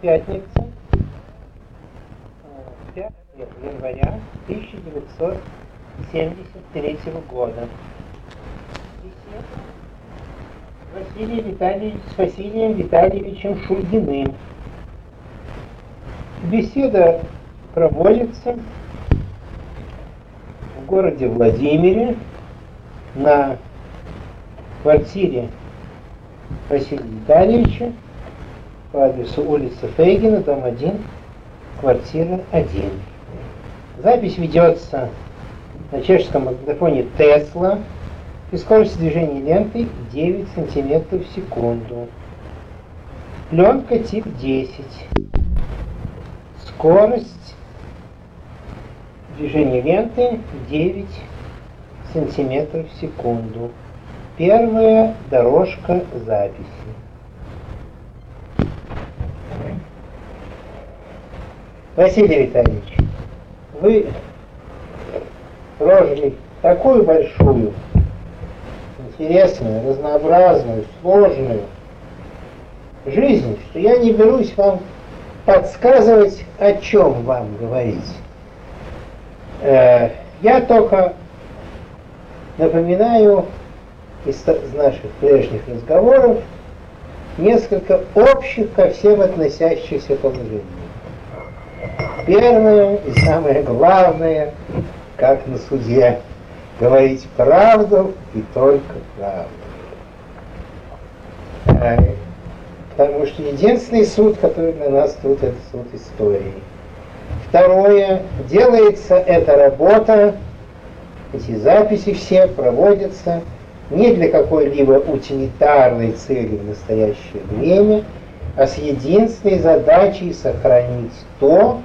пятница, 5 января 1973 года. Василий Витальевич, с Василием Витальевичем Шульгиным. Беседа проводится в городе Владимире на квартире Василия Витальевича по адресу улица Фейгина, дом 1, квартира 1. Запись ведется на чешском магнитофоне Тесла и скорость движения ленты 9 см в секунду. Пленка тип 10. Скорость движения ленты 9 см в секунду. Первая дорожка записи. Василий Витальевич, вы прожили такую большую, интересную, разнообразную, сложную жизнь, что я не берусь вам подсказывать, о чем вам говорить. Э, я только напоминаю из наших прежних разговоров несколько общих ко всем относящихся положений. Первое и самое главное, как на суде, говорить правду и только правду. Потому что единственный суд, который для нас тут, это суд истории. Второе, делается эта работа, эти записи все проводятся не для какой-либо утилитарной цели в настоящее время, а с единственной задачей сохранить то,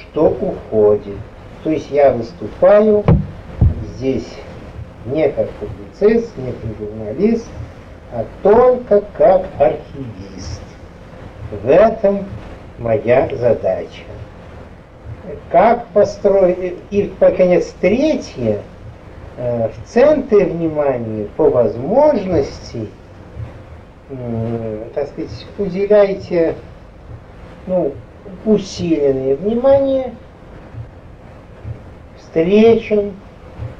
что уходит. То есть я выступаю здесь не как публицист, не как журналист, а только как архивист. В этом моя задача. Как построить... И, наконец, третье, э, в центре внимания по возможности, так сказать, уделяйте ну, усиленное внимание встречам,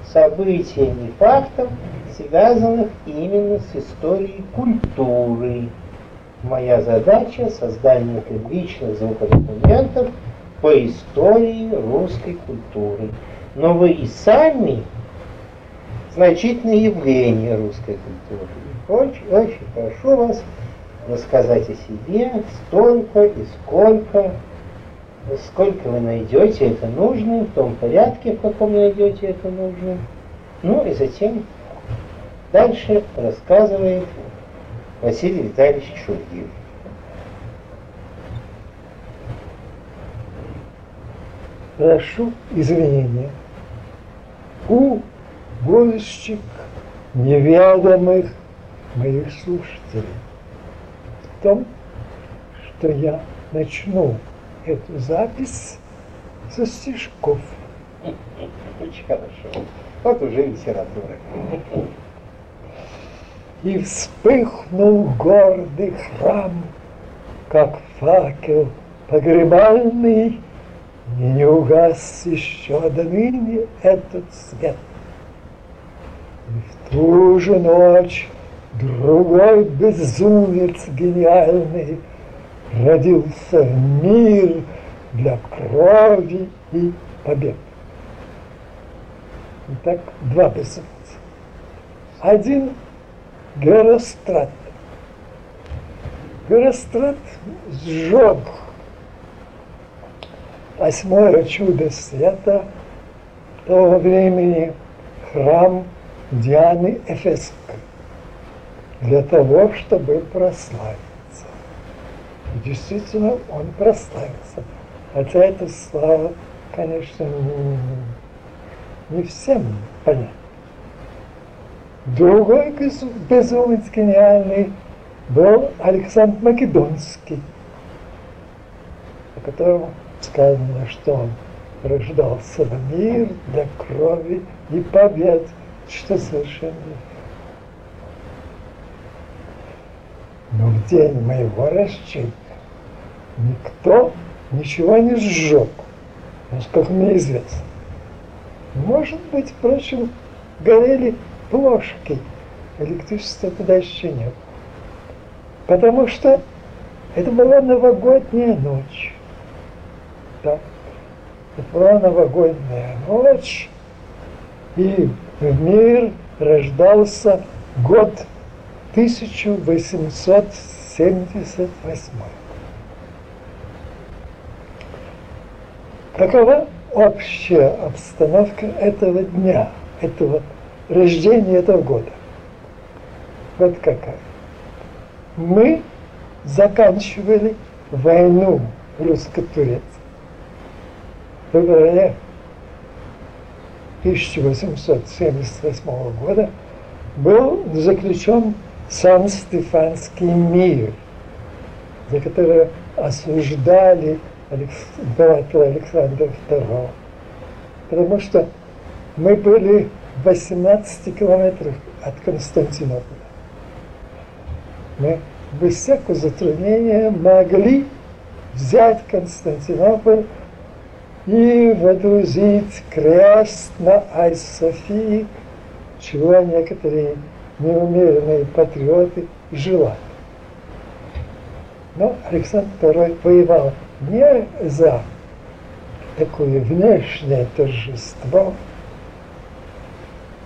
событиям и фактам, связанных именно с историей культуры. Моя задача – создание публичных звукодокументов по истории русской культуры. Но вы и сами значительное явление русской культуры. Очень, очень прошу вас рассказать о себе, столько и сколько, сколько вы найдете это нужным, в том порядке, в каком найдете это нужным. Ну и затем дальше рассказывает Василий Витальевич Шульгин. Прошу извинения у будущих неведомых моих слушателей том, что я начну эту запись со стишков. Очень хорошо. Вот уже литература. И вспыхнул гордый храм, как факел погребальный, и не угас еще до ныне этот свет. И в ту же ночь Другой безумец гениальный родился мир для крови и побед. Итак, два безумца. Один Герострат. Герострат сжег восьмое чудо света того времени храм Дианы Эфесской для того, чтобы прославиться. И действительно, он прославился. Хотя эта слава, конечно, не, не всем понятна. Другой безумец гениальный был Александр Македонский, о котором сказано, что он рождался в мир для крови и побед, что совершенно но в день моего расчета никто ничего не сжег, насколько мне известно. Может быть, впрочем, горели плошки, электричества тогда еще нет. Потому что это была новогодняя ночь. Да. Это была новогодняя ночь, и в мир рождался год 1878. Какова общая обстановка этого дня, этого рождения этого года? Вот какая. Мы заканчивали войну русско-турецкую в феврале 1878 года был заключен Сан-Стефанский мир, за который осуждали императора Александра II. Потому что мы были в 18 километрах от Константинополя. Мы без всякого затруднения могли взять Константинополь и водрузить крест на Ай-Софии, чего некоторые неумеренные патриоты желали. Но Александр II воевал не за такое внешнее торжество,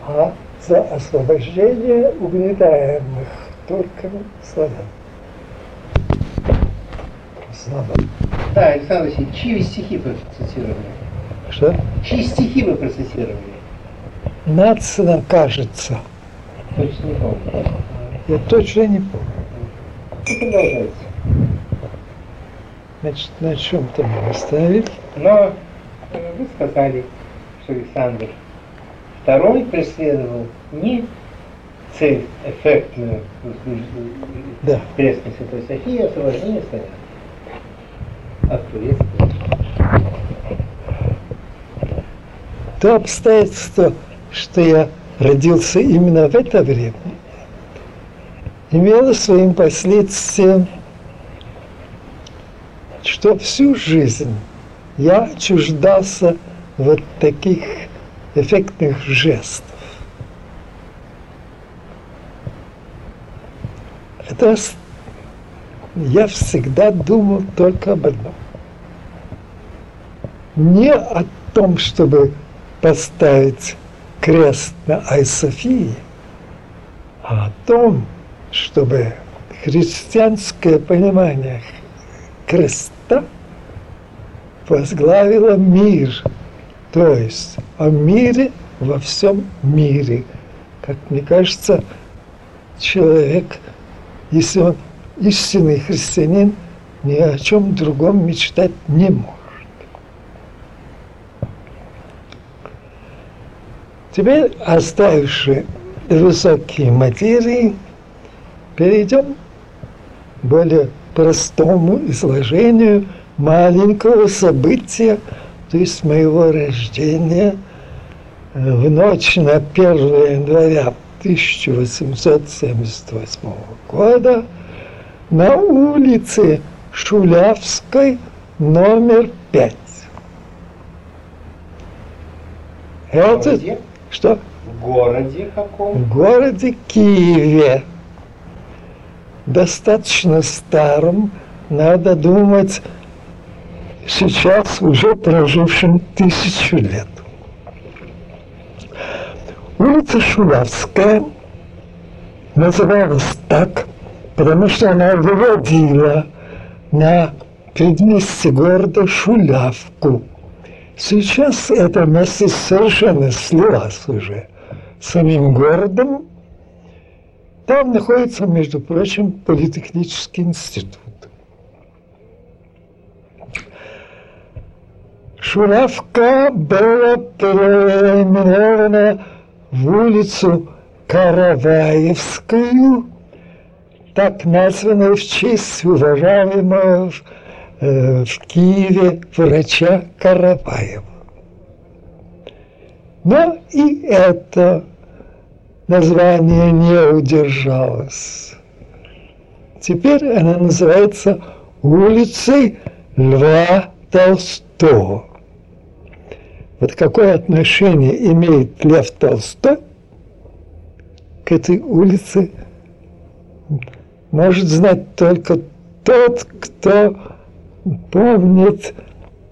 а за освобождение угнетаемых турками славян. Слава. Да, Александр Васильевич, чьи стихи процитировали? Что? Чьи стихи вы процитировали? Нацина, кажется. Точно не помню. Я точно не помню. Ну, продолжайте. Значит, на чем-то мы остановились. Но э, вы сказали, что Александр II преследовал не цель эффектную да. Крестной Святой Софии, а освобождение славян от турецкого. То обстоятельство, что я родился именно в это время, имело своим последствием, что всю жизнь я чуждался вот таких эффектных жестов. Это я всегда думал только об одном. Не о том, чтобы поставить крест на Айсофии, а о том, чтобы христианское понимание креста возглавило мир, то есть о мире во всем мире. Как мне кажется, человек, если он истинный христианин, ни о чем другом мечтать не может. Теперь, оставивши высокие материи, перейдем к более простому изложению маленького события, то есть моего рождения в ночь на 1 января 1878 года на улице Шулявской, номер 5. Это что? В городе каком? В городе Киеве. Достаточно старом, надо думать, сейчас уже прожившим тысячу лет. Улица Шулявская называлась так, потому что она выводила на предместье города Шулявку – Сейчас это место совершенно слилось уже самим городом. Там находится, между прочим, политехнический институт. Шуравка была переименована в улицу Караваевскую, так названную в честь уважаемого Э, в Киеве врача Караваева. Но и это название не удержалось. Теперь она называется улицей Льва Толстого. Вот какое отношение имеет Лев Толстой к этой улице, может знать только тот, кто помнит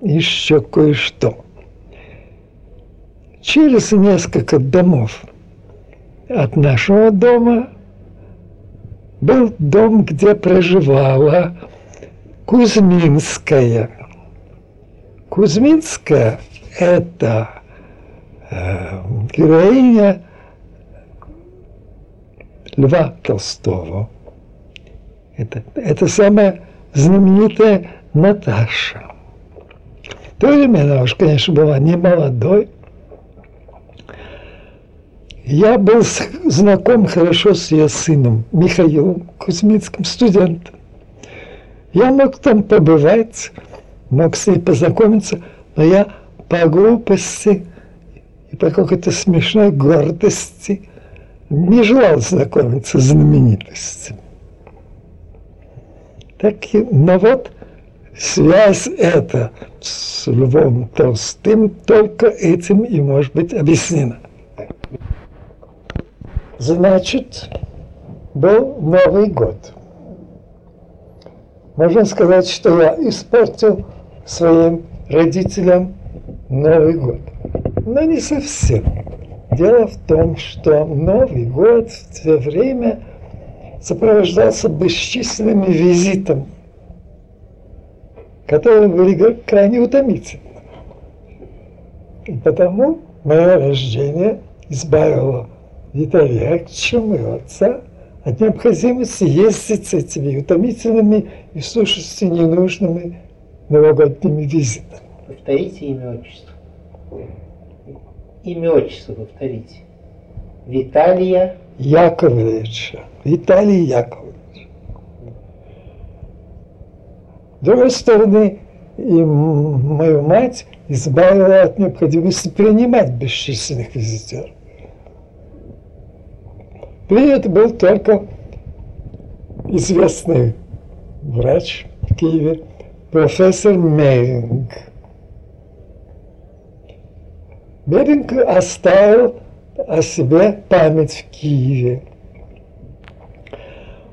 еще кое-что. Через несколько домов от нашего дома был дом, где проживала Кузьминская. Кузьминская – это э, героиня Льва Толстого. Это, это самая знаменитая Наташа. В то время она уж, конечно, была не молодой. Я был знаком хорошо с ее сыном Михаилом Кузьминским, студентом. Я мог там побывать, мог с ней познакомиться, но я по глупости и по какой-то смешной гордости не желал знакомиться с знаменитостями. Так, но вот связь эта с Львом Толстым только этим и может быть объяснена. Значит, был Новый год. Можно сказать, что я испортил своим родителям Новый год. Но не совсем. Дело в том, что Новый год в то время сопровождался бесчисленными визитами, которые были крайне утомительны. И потому мое рождение избавило Виталия Яковлевича, моего отца, от необходимости ездить с этими утомительными и в сущности ненужными новогодними визитами. Повторите имя отчество. Имя отчество повторите. Виталия Яковлевича. Виталий Яковлевич. С другой стороны, и мою мать избавила от необходимости принимать бесчисленных визитеров. Принят был только известный врач в Киеве, профессор Мейринг. Мейринг оставил о себе память в Киеве.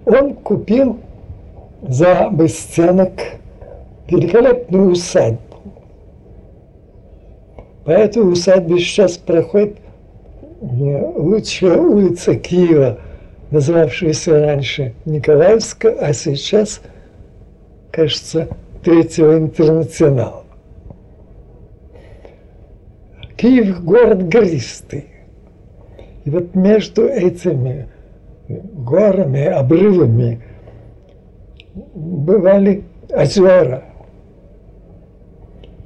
Он купил за бесценок великолепную усадьбу. По этой усадьбе сейчас проходит лучшая улица Киева, называвшаяся раньше Николаевская, а сейчас, кажется, Третьего интернационала. Киев – город гористый. И вот между этими горами, обрывами бывали озера.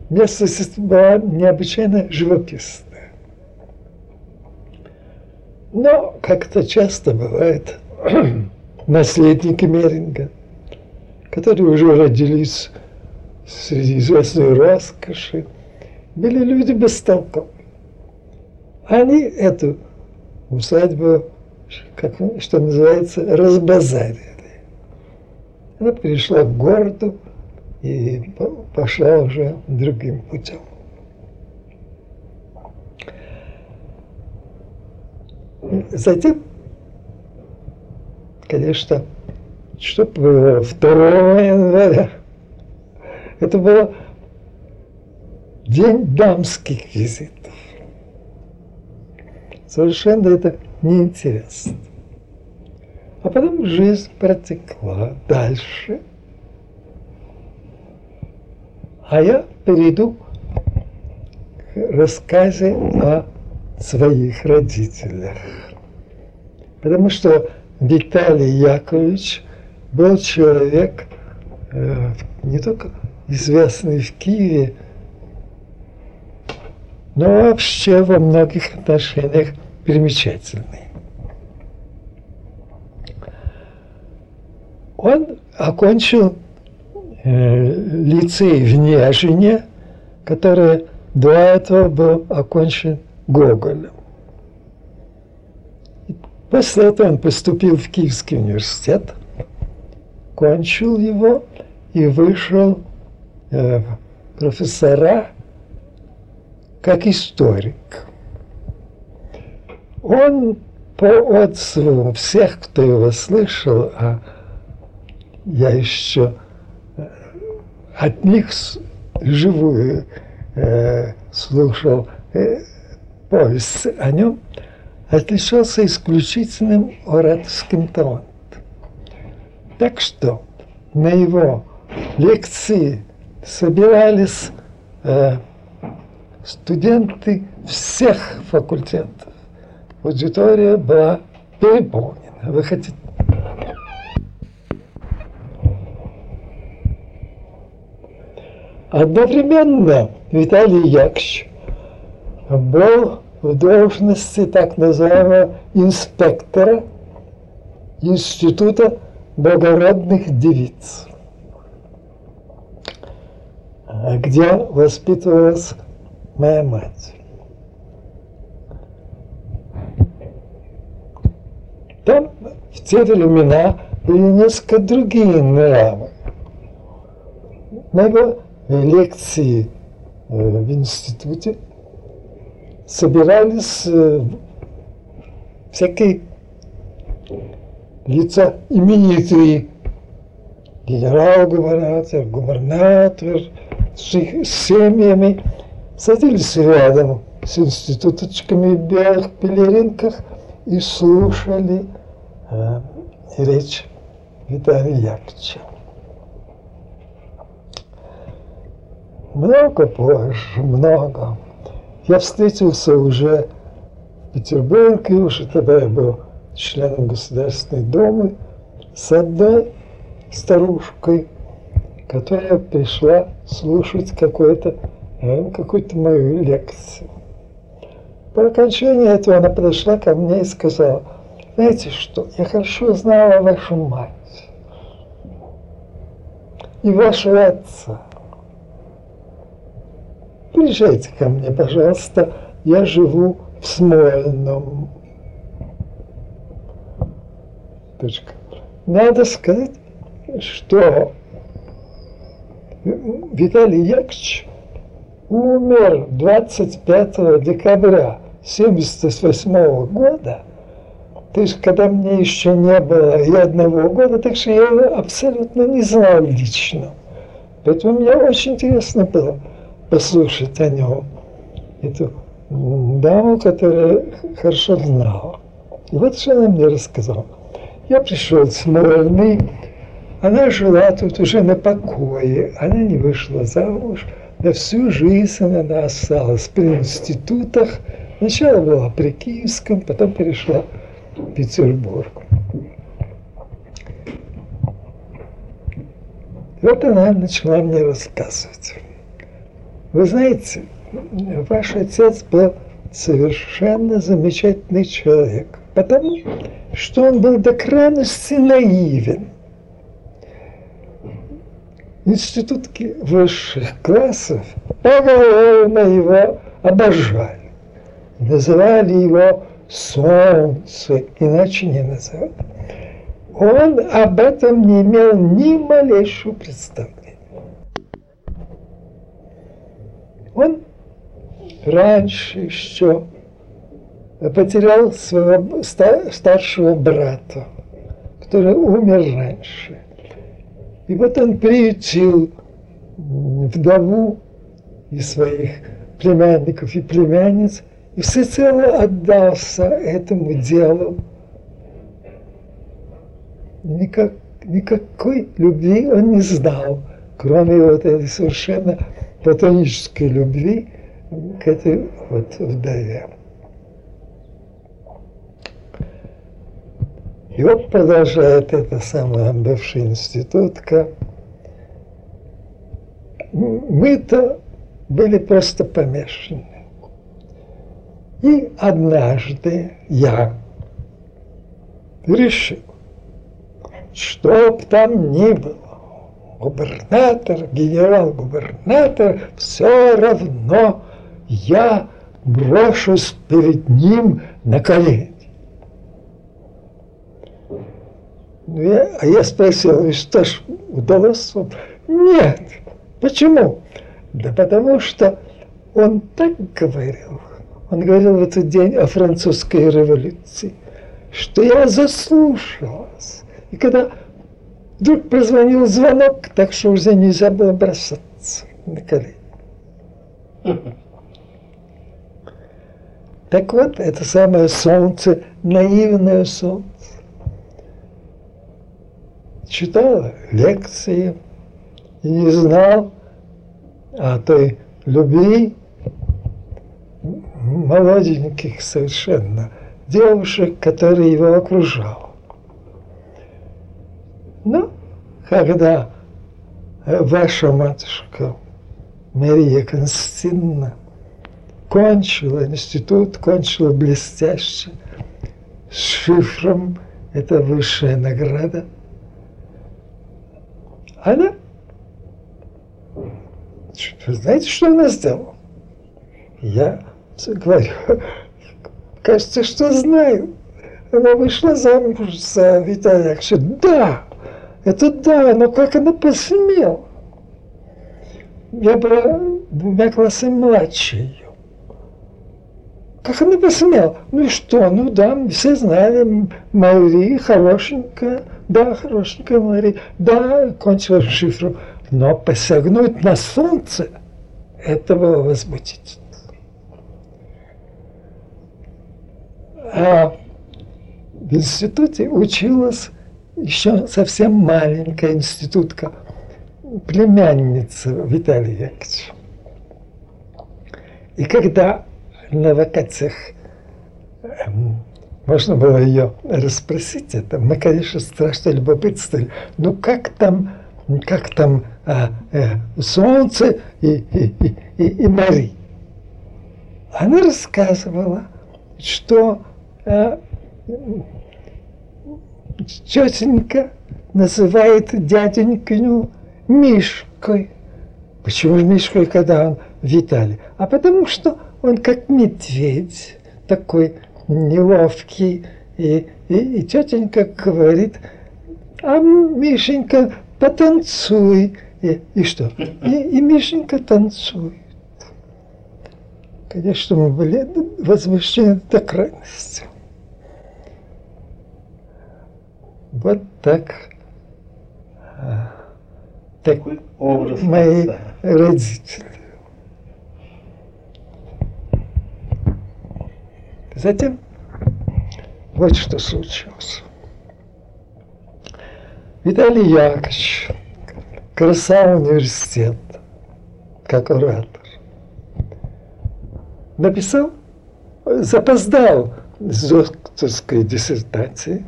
Местность была необычайно живописна. Но, как это часто бывает, наследники Меринга, которые уже родились среди известной роскоши, были люди бестолковые. Они эту усадьбу, как, что называется, разбазарили. Она пришла к городу и пошла уже другим путем. Затем, конечно, что было 2 января? Это был день дамских визитов. Совершенно это неинтересно. А потом жизнь протекла дальше. А я перейду к рассказе о своих родителях. Потому что Виталий Яковлевич был человек э, не только известный в Киеве, но вообще во многих отношениях примечательный. Он окончил лицей в Нежине, который до этого был окончен Гоголем. После этого он поступил в Киевский университет, кончил его и вышел э, профессора как историк. Он по отзывам всех, кто его слышал, а я еще э, от них живую э, слушал э, повесть о нем, отличался исключительным ораторским талантом. Так что на его лекции собирались э, студенты всех факультетов. Аудитория была переполнена. Вы хотите Одновременно Виталий Яковлевич был в должности так называемого инспектора Института благородных девиц, где воспитывалась моя мать. Там в те времена были несколько другие нравы. Много лекции э, в институте собирались э, всякие лица именитые, генерал-губернатор, губернатор, с их семьями, садились рядом с институточками в белых пелеринках и слушали э, речь Виталия Яковлевича. Много позже, много. Я встретился уже в Петербурге, уже тогда я был членом Государственной Думы, с одной старушкой, которая пришла слушать какую-то э, какую-то мою лекцию. По окончании этого она подошла ко мне и сказала, знаете что, я хорошо знала вашу мать и вашего отца. Приезжайте ко мне, пожалуйста, я живу в Смольном. Точка. Надо сказать, что Виталий Яковлевич умер 25 декабря 1978 года, то есть когда мне еще не было и одного года, так что я его абсолютно не знал лично. Поэтому мне очень интересно было – послушать о нем. Эту даму, которая хорошо знала. И вот что она мне рассказала. Я пришел с Смольный, она жила тут уже на покое, она не вышла замуж, на всю жизнь она осталась при институтах. Сначала была при Киевском, потом перешла в Петербург. Вот она начала мне рассказывать. Вы знаете, ваш отец был совершенно замечательный человек, потому что он был до крайности наивен. Институтки высших классов поголовно его обожали. Называли его солнце, иначе не называли. Он об этом не имел ни малейшего представления. Он раньше еще потерял своего старшего брата, который умер раньше. И вот он приютил вдову и своих племянников и племянниц и всецело отдался этому делу. Никак, никакой любви он не знал, кроме вот этой совершенно платонической любви к этой вот вдове. И вот продолжает эта самая бывшая институтка. Мы-то были просто помешаны. И однажды я решил, что б там ни было, губернатор, генерал-губернатор, все равно я брошусь перед ним на колени. Ну, я, а я спросил, и что ж, удалось вам? Нет. Почему? Да потому что он так говорил. Он говорил в этот день о французской революции, что я заслушалась. И когда вдруг прозвонил звонок, так что уже нельзя было бросаться на колени. Так вот, это самое солнце, наивное солнце. Читал лекции и не знал о той любви молоденьких совершенно девушек, которые его окружали. Ну, когда ваша матушка Мария Константиновна кончила институт, кончила блестяще, с шифром, это высшая награда. Она, вы знаете, что она сделала? Я говорю, кажется, что знаю. Она вышла замуж за Виталия Яковлевича. Да, это да, но как она посмела? Я была двумя классами младше ее. Как она посмела? Ну и что? Ну да, все знали, Мари хорошенькая, да, хорошенькая Мари, да, кончила шифру. Но посягнуть на солнце, это было возмутительно. А в институте училась еще совсем маленькая институтка, племянница Виталия Яковлевича. И когда на вакациях эм, можно было ее расспросить, это мы, конечно, страшно любопытствовали. Ну как там, как там а, э, солнце и, и, и, и, Мари? Она рассказывала, что а, тетенька называет дяденькину Мишкой. Почему же Мишкой, когда он Виталий? А потому что он как медведь, такой неловкий. И, и, и тетенька говорит, а Мишенька, потанцуй. И, и что? И, и Мишенька танцует. Конечно, мы были возмущены до крайности. Вот так. А, так образ мои отца. родители. Затем вот что случилось. Виталий Яковлевич, краса университет, как оратор, написал, запоздал с докторской диссертацией,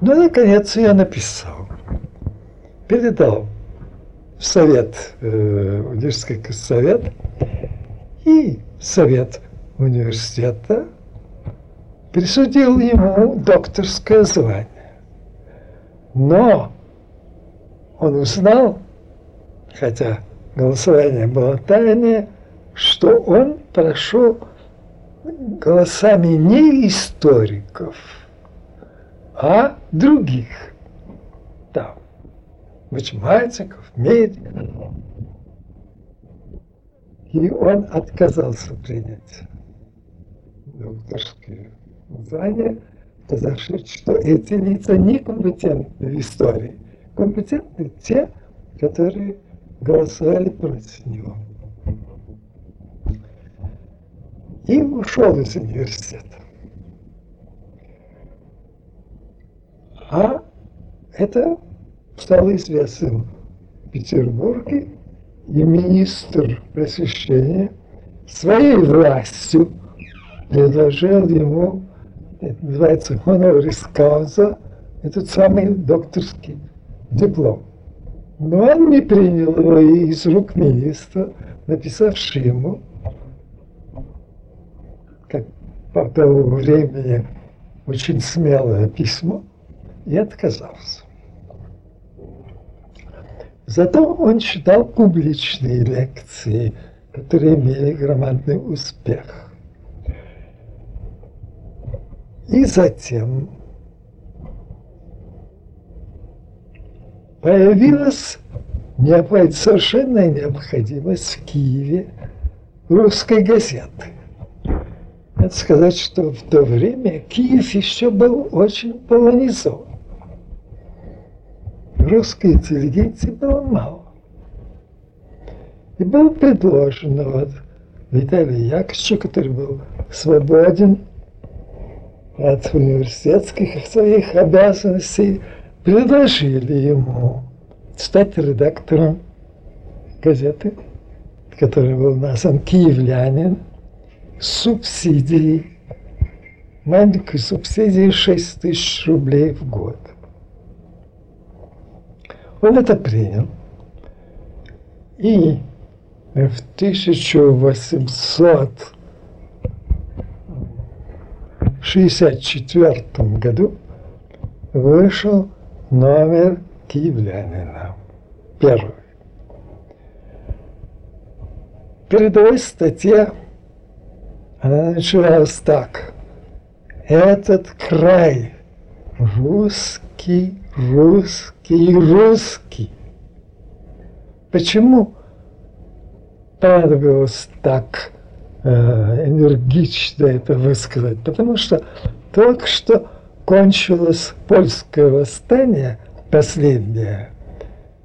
но наконец я написал, передал в совет, э, университетский совет и совет университета присудил ему докторское звание. Но он узнал, хотя голосование было тайное, что он прошел голосами не историков, а других. Там, математиков, медиков. И он отказался принять докторские звания, сказавши, что эти лица не компетентны в истории. Компетентны те, которые голосовали против него. И ушел из университета. А это стало известным в Петербурге, и министр просвещения своей властью предложил ему, это называется honoris causa, этот самый докторский диплом. Но он не принял его из рук министра, написавший ему, как по тому времени очень смелое письмо, и отказался. Зато он читал публичные лекции, которые имели громадный успех. И затем появилась совершенная необходимость в Киеве русской газеты. Надо сказать, что в то время Киев еще был очень полонизован. Русской интеллигенции было мало. И было предложено вот Виталию Яковлевичу, который был свободен от университетских своих обязанностей, предложили ему стать редактором газеты, который был назван «Киевлянин», с субсидией, маленькой субсидией 6 тысяч рублей в год. Он это принял. И в 1864 году вышел номер киевлянина. Первый. Передовой статья, она начиналась так. Этот край русский, русский, русский. Почему понадобилось так э, энергично это высказать? Потому что только что кончилось польское восстание – последняя,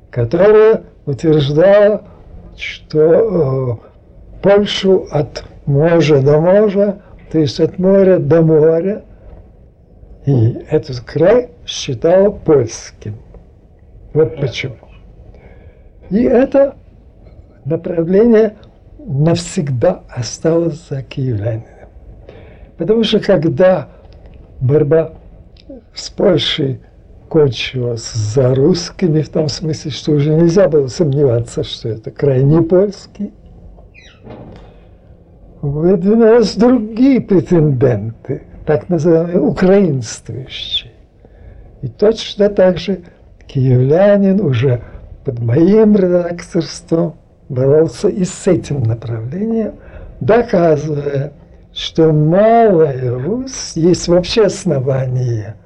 которая утверждала, что э, Польшу от моря до моря, то есть от моря до моря, и этот край считала польским. Вот почему. И это направление навсегда осталось за киевлянином. Потому что когда борьба с Польшей кончилось за русскими, в том смысле, что уже нельзя было сомневаться, что это крайне польский. Выдвинулись другие претенденты, так называемые украинствующие. И точно так же киевлянин уже под моим редакторством боролся и с этим направлением, доказывая, что Малая Русь есть вообще основание –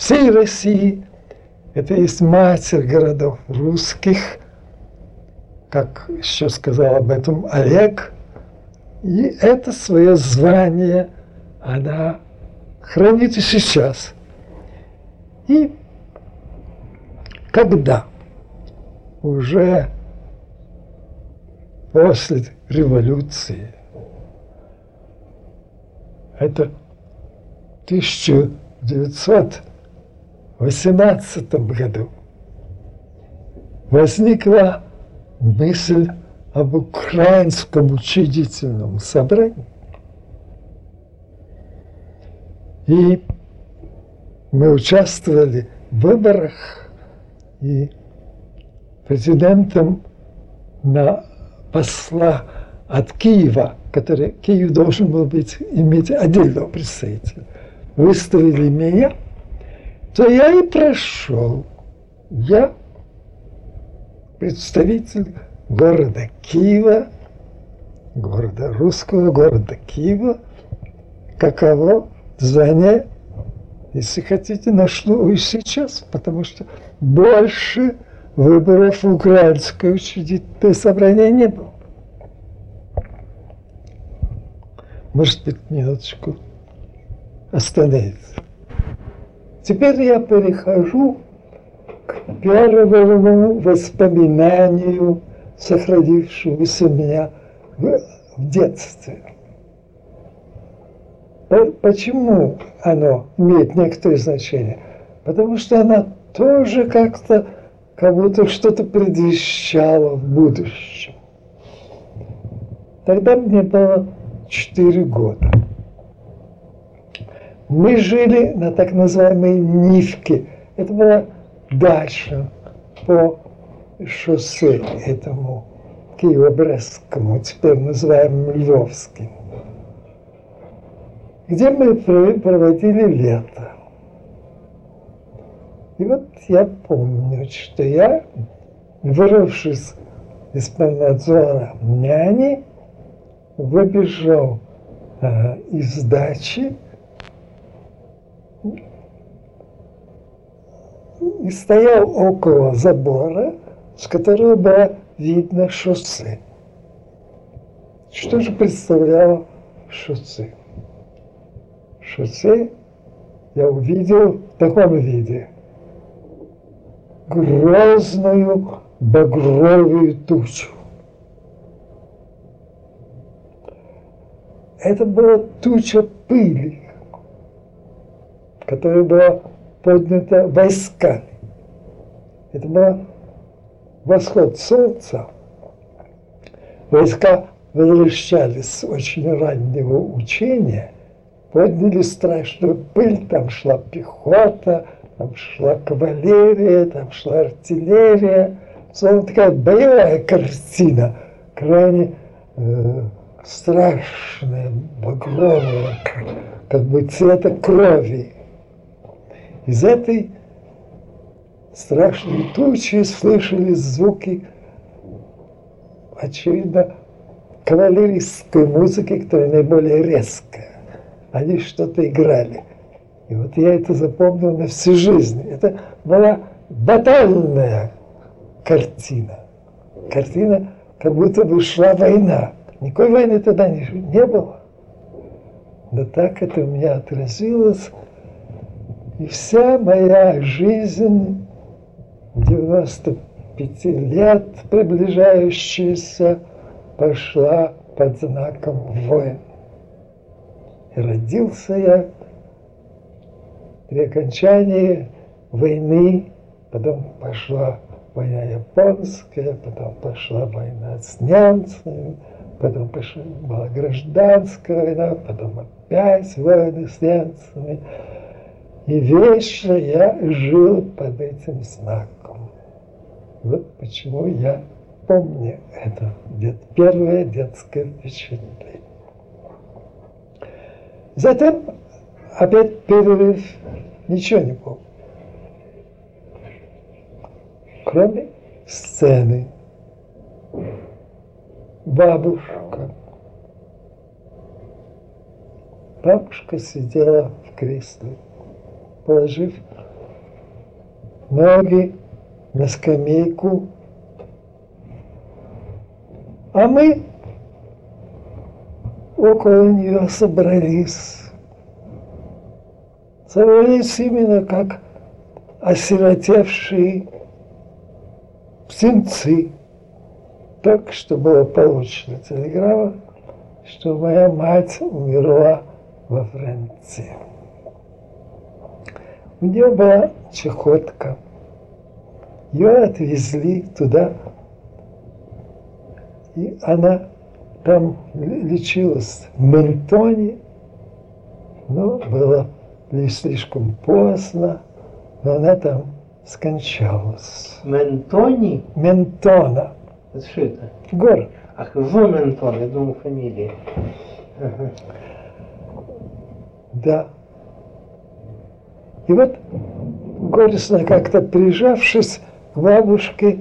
всей России. Это есть матерь городов русских, как еще сказал об этом Олег. И это свое звание она хранит и сейчас. И когда уже после революции, это 1900 18 году возникла мысль об украинском учредительном собрании. И мы участвовали в выборах, и президентом на посла от Киева, который Киев должен был быть, иметь отдельного представителя, выставили меня – то я и прошел. Я представитель города Киева, города русского города Киева, каково звание, если хотите, нашло и сейчас, потому что больше выборов в украинское учредительное собрание не было. Может быть, минуточку остановиться. Теперь я перехожу к первому воспоминанию, сохранившемуся у меня в детстве. Почему оно имеет некоторое значение? Потому что оно тоже как-то, как будто что-то предвещало в будущем. Тогда мне было 4 года. Мы жили на так называемой Нивке. Это было дальше по шоссе этому Киево-Брестскому, теперь называемому Львовским, где мы проводили лето. И вот я помню, что я, вырвавшись из-под надзора няни, выбежал э, из дачи, и стоял около забора, с которого было видно шоссе. Что же представляло шоссе? Шоссе я увидел в таком виде. Грозную багровую тучу. Это была туча пыли, которая была поднята войсками. Это был восход солнца. Войска возвращались с очень раннего учения, подняли страшную пыль, там шла пехота, там шла кавалерия, там шла артиллерия. Словно такая боевая картина, крайне э, страшная, багровая, как, бы цвета крови. Из этой страшной тучи слышали звуки, очевидно, кавалерийской музыки, которая наиболее резкая. Они что-то играли. И вот я это запомнил на всю жизнь. Это была батальная картина. Картина, как будто бы шла война. Никакой войны тогда не, не было. Но так это у меня отразилось. И вся моя жизнь, 95 лет приближающаяся, пошла под знаком войн. И родился я при окончании войны, потом пошла война японская, потом пошла война с немцами, потом пошла, была гражданская война, потом опять войны с немцами. И вечно я жил под этим знаком. Вот почему я помню это дет, первое детское впечатление. Затем опять перерыв, ничего не помню. Кроме сцены. Бабушка. Бабушка сидела в кресле положив ноги на скамейку. А мы около нее собрались. Собрались именно как осиротевшие птенцы. Только что было получено телеграмма, что моя мать умерла во Франции. У нее была чехотка. Ее отвезли туда, и она там лечилась в Ментоне, но было ли слишком поздно, но она там скончалась. Ментони? Ментона. Это что это? Город. Ах, в Ментон, я думал фамилия. Ага. Да. И вот горестно как-то прижавшись к бабушке,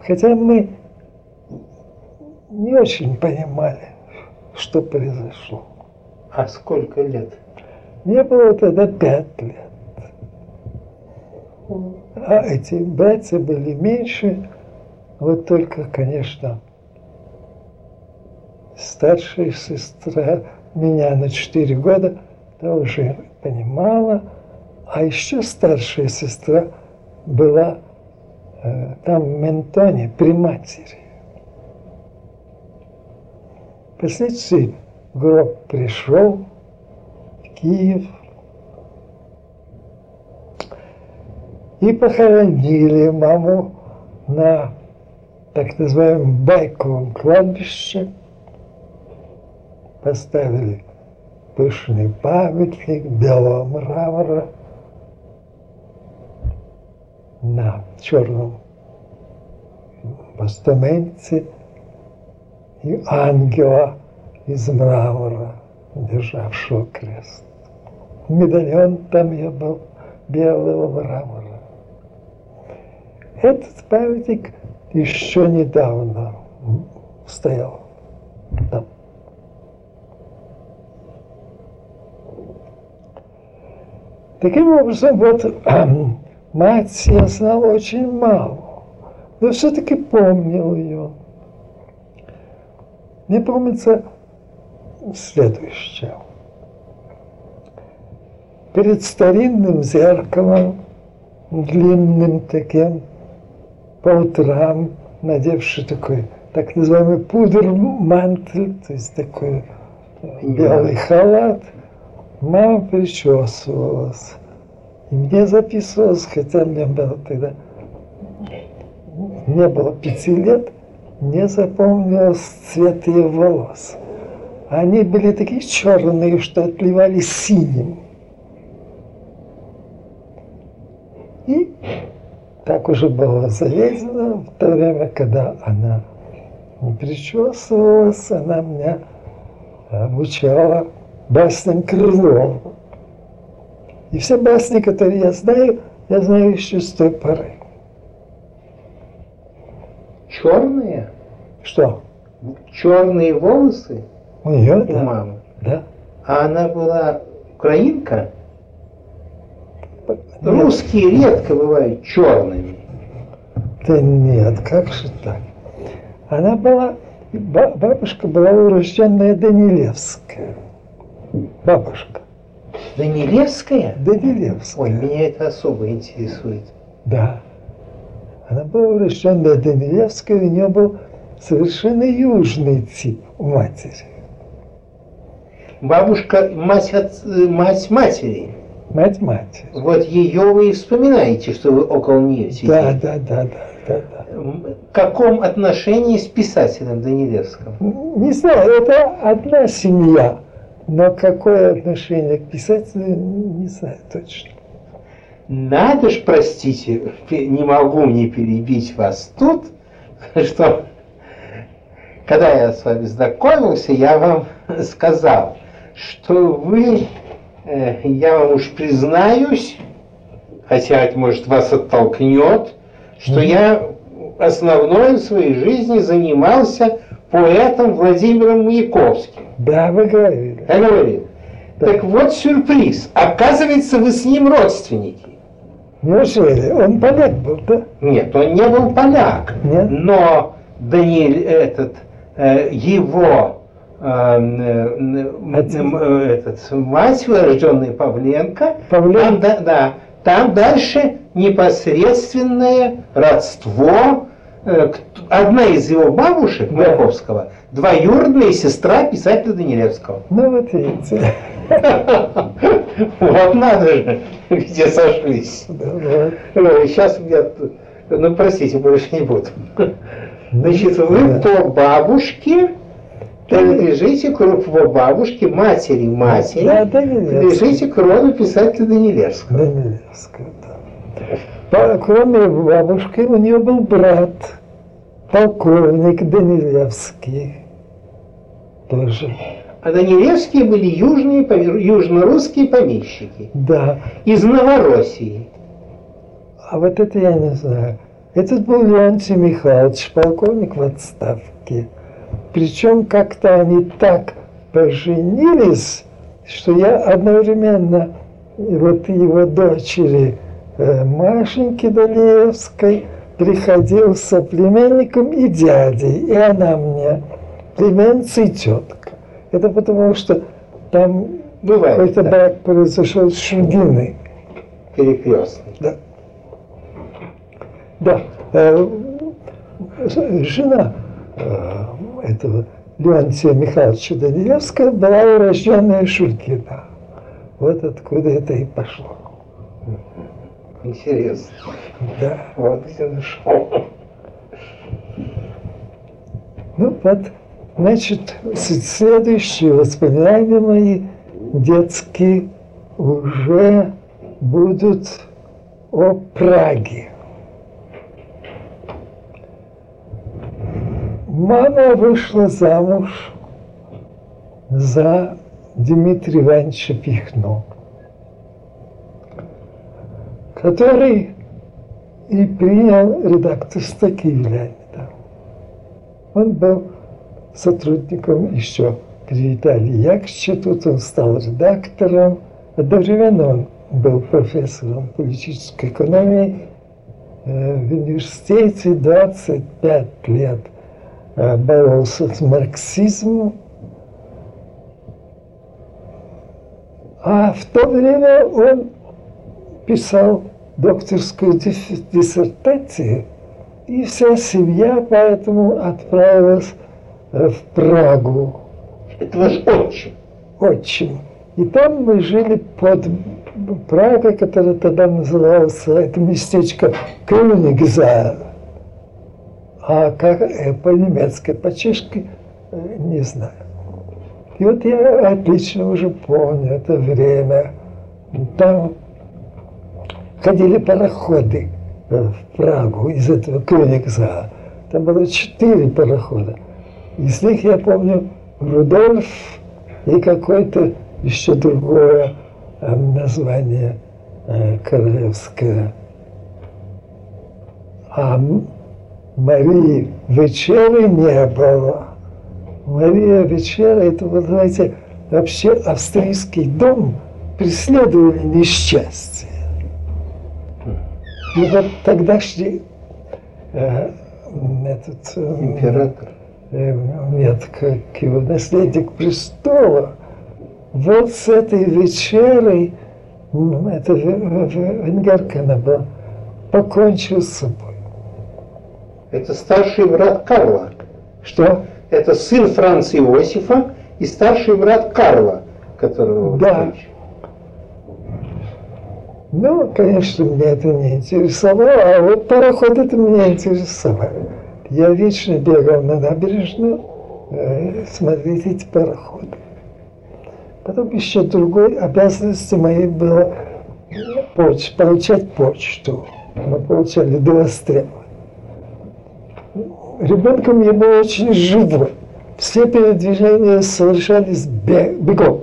хотя мы не очень понимали, что произошло. А сколько лет? Мне было тогда пять лет. А эти братья были меньше, вот только, конечно, старшая сестра меня на четыре года тоже понимала, а еще старшая сестра была э, там в Ментоне при матери. Впоследствии гроб пришел в Киев. И похоронили маму на так называемом байковом кладбище. Поставили пышный памятник белого мрамора – на черном постаменте и ангела из мрамора, державшего крест. Медальон там я был белого мрамора. Этот памятник еще недавно стоял там. Таким образом, вот Мать я знал очень мало. но все-таки помнил ее. Мне помнится следующее. Перед старинным зеркалом, длинным таким, по утрам, надевший такой так называемый пудр-мантель, то есть такой белый халат, мама причесывалась. И мне записывалось, хотя мне было тогда не было пяти лет, мне запомнилось цвет ее волос. Они были такие черные, что отливали синим. И так уже было заведено в то время, когда она не причесывалась, она меня обучала басням Крылова. И все басни, которые я знаю, я знаю еще с той поры. Черные? Что? Черные волосы У нее, у да. мамы. Да. А она была украинка? Нет. Русские редко бывают черными. Да нет, как же так? Она была, ба- бабушка была урожденная Данилевская. Бабушка. Данилевская? Данилевская. Ой, меня это особо интересует. Да. Она была урожденная Данилевская, у нее был совершенно южный тип у матери. Бабушка, мать, от, мать матери. Мать матери. Вот ее вы и вспоминаете, что вы около нее сидите. Да, да, да, да, да, да. В каком отношении с писателем Данилевским? Не знаю, это одна семья, но какое отношение к писателю, не знаю точно. Надо ж, простите, не могу не перебить вас тут, что когда я с вами знакомился, я вам сказал, что вы, э, я вам уж признаюсь, хотя может вас оттолкнет, что я основной в своей жизни занимался поэтом Владимиром Маяковским. Да, вы говорили. Я говорил. Так вот сюрприз. Оказывается, вы с ним родственники. Неужели? Он поляк был, да? Нет, он не был поляк. Нет? Но Даниэль этот, э, его э, э, этот, мать, рожденная Павленко, Павленко. там, да, да, там дальше непосредственное родство. э, Одна из его бабушек, Да. Маяковского, двоюродная сестра писателя Данилевского. Ну вот видите. Вот надо же, где сошлись. Сейчас я, ну простите, больше не буду. Значит, вы по бабушке принадлежите к по бабушке, матери матери, Да, принадлежите к роду писателя Данилевского. Данилевская, да. Кроме бабушки, у нее был брат, полковник Данилевский. Тоже. А Данилевские были южные, южно-русские помещики Да. из Новороссии. А вот это я не знаю. Этот был Леонтий Михайлович, полковник в отставке. Причем как-то они так поженились, что я одновременно вот его дочери э, Машеньки Долеевской приходился племянником и дядей, и она мне племянница и тетка. Это потому что там Бывает, какой-то да, брак произошел с Шульгиной. перекрестный. Да. Да. э, Жена э, этого Леонтия Михайловича Данилевская была урожденная Шулькина. Вот откуда это и пошло. Интересно. Да. Вот где нашел. Ну вот, значит, следующие воспоминания мои детские уже будут о Праге. Мама вышла замуж за Дмитрия Ивановича Пихно, который и принял редакторство Киевляне там. Он был сотрудником еще Яковлевиче, тут он стал редактором. Одновременно он был профессором политической экономии в университете 25 лет боролся с марксизмом, а в то время он писал докторскую диссертацию, и вся семья поэтому отправилась в Прагу. Это ваш отчим? Отчим. И там мы жили под Прагой, которая тогда называлась, это местечко Кёнигза. А как э, по-немецки, по-чешски, э, не знаю. И вот я отлично уже помню это время. Там ходили пароходы в Прагу из этого Кёнигза. Там было четыре парохода. Из них я помню Рудольф и какой-то еще другое э, название э, королевское. А Марии Вечеры не было. Мария Вечера, это, вы знаете, вообще австрийский дом преследовали несчастье. И вот тогдашний э, этот... Э, Император. Э, нет, как его наследник престола, вот с этой вечерой, это венгерка она была, покончил с собой. Это старший брат Карла. Что? Это сын Франца Иосифа и старший брат Карла, которого Да. Ну, конечно, меня это не интересовало, а вот пароход это меня интересовало. Я вечно бегал на набережную э, смотреть эти пароходы. Потом еще другой обязанностью моей было поч получать почту. Мы получали два стрела. Ребенком я был очень живой. Все передвижения совершались бегом.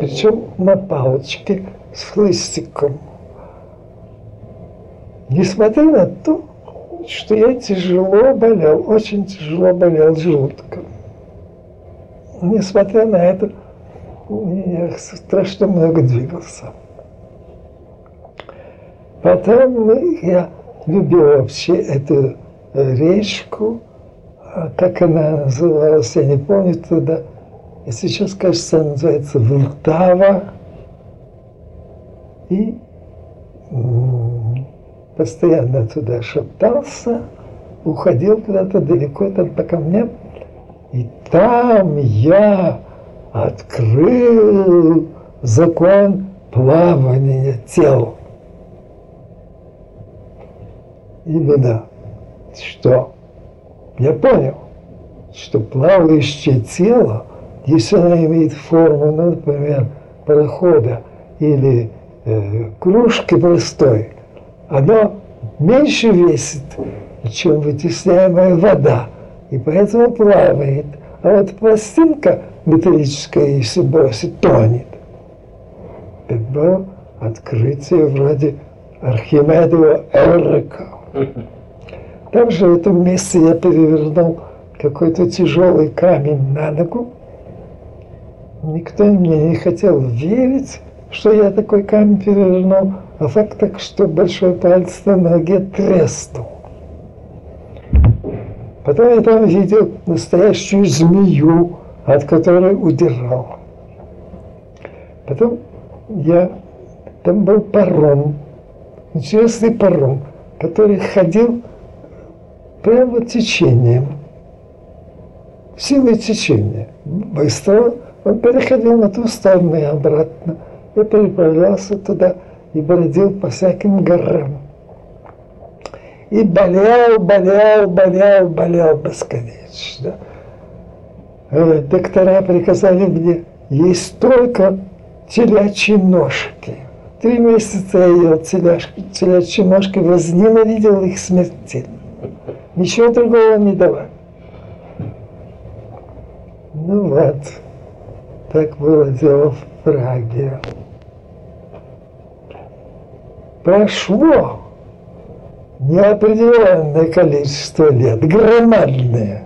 Причем на палочке с хлыстиком. Несмотря на то, что я тяжело болел, очень тяжело болел желудком. Несмотря на это, я страшно много двигался. Потом я любил вообще эту речку, а как она называлась, я не помню тогда. И сейчас, кажется, она называется Влтава. И постоянно туда шептался, уходил куда-то далеко там по камням. И там я открыл закон плавания тел. Именно что? Я понял, что плавающее тело, если оно имеет форму, ну, например, парохода или э, кружки простой, оно меньше весит, чем вытесняемая вода, и поэтому плавает. А вот пластинка металлическая, если бросить, тонет. Это было открытие вроде Архимедова Эрика. Там же в этом месте я перевернул какой-то тяжелый камень на ногу. Никто мне не хотел верить, что я такой камень перевернул, а факт так, что большой палец на ноге треснул. Потом я там видел настоящую змею, от которой удирал. Потом я, там был паром, интересный паром, который ходил прямо течением, силой течения. Быстро он переходил на ту сторону и обратно. Я переправлялся туда и бродил по всяким горам. И болел, болел, болел, болел бесконечно. Э, доктора приказали мне есть только телячьи ножки. Три месяца я ел телячьи, телячьи ножки, возненавидел их смертельно. Ничего другого не давали. Ну вот, так было дело в Праге. Прошло неопределенное количество лет, громадное.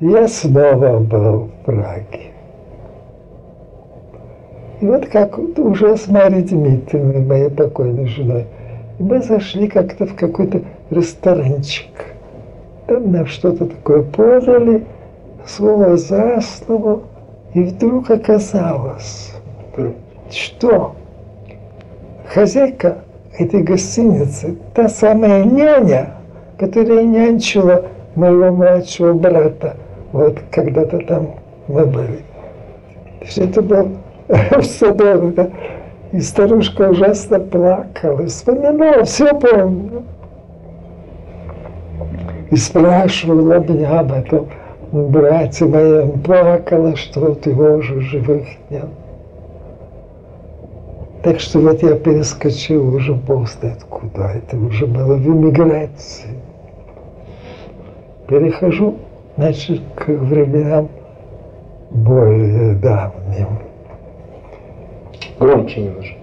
Я снова был в Праге. И вот как уже с Марьей Дмитриевной, моей покойной женой, мы зашли как-то в какой-то ресторанчик. Там нам что-то такое подали, слово за слово, и вдруг оказалось, что хозяйка этой гостиницы, та самая няня, которая нянчила моего младшего брата, вот когда-то там мы были. Все это было в саду, и старушка ужасно плакала, вспоминала, все помню. И спрашивала меня об этом брате моем, плакала, что вот его уже живых нет. Так что вот я перескочил уже бог знает куда, это уже было в эмиграции. Перехожу, значит, к временам более давним. Громче немножко.